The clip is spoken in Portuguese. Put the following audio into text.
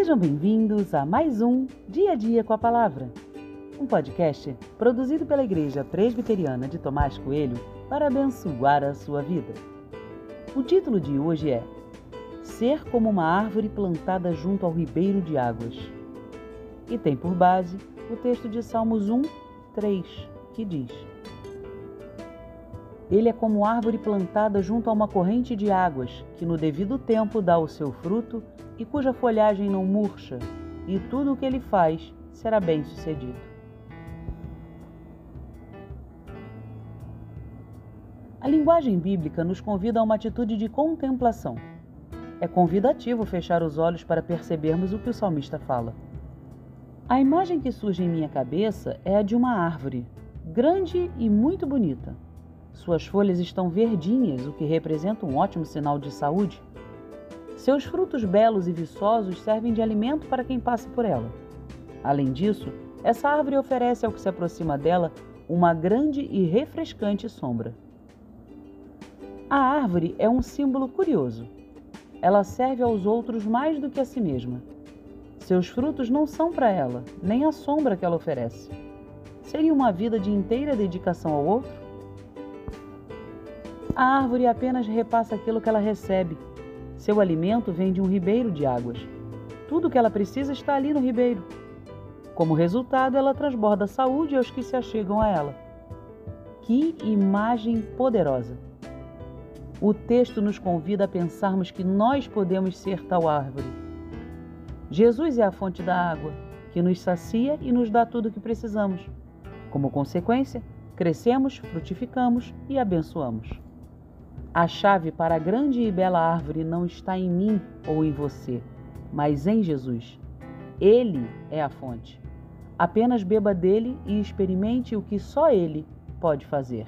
Sejam bem-vindos a mais um Dia a Dia com a Palavra, um podcast produzido pela Igreja Presbiteriana de Tomás Coelho para abençoar a sua vida. O título de hoje é Ser como uma árvore plantada junto ao ribeiro de águas. E tem por base o texto de Salmos 1, 3, que diz: Ele é como árvore plantada junto a uma corrente de águas, que no devido tempo dá o seu fruto e cuja folhagem não murcha, e tudo o que ele faz será bem sucedido. A linguagem bíblica nos convida a uma atitude de contemplação. É convidativo fechar os olhos para percebermos o que o salmista fala. A imagem que surge em minha cabeça é a de uma árvore, grande e muito bonita. Suas folhas estão verdinhas, o que representa um ótimo sinal de saúde. Seus frutos belos e viçosos servem de alimento para quem passa por ela. Além disso, essa árvore oferece ao que se aproxima dela uma grande e refrescante sombra. A árvore é um símbolo curioso. Ela serve aos outros mais do que a si mesma. Seus frutos não são para ela, nem a sombra que ela oferece. Seria uma vida de inteira dedicação ao outro? A árvore apenas repassa aquilo que ela recebe seu alimento vem de um ribeiro de águas. Tudo o que ela precisa está ali no ribeiro. Como resultado, ela transborda saúde aos que se achegam a ela. Que imagem poderosa! O texto nos convida a pensarmos que nós podemos ser tal árvore. Jesus é a fonte da água, que nos sacia e nos dá tudo o que precisamos. Como consequência, crescemos, frutificamos e abençoamos. A chave para a grande e bela árvore não está em mim ou em você, mas em Jesus. Ele é a fonte. Apenas beba dele e experimente o que só ele pode fazer.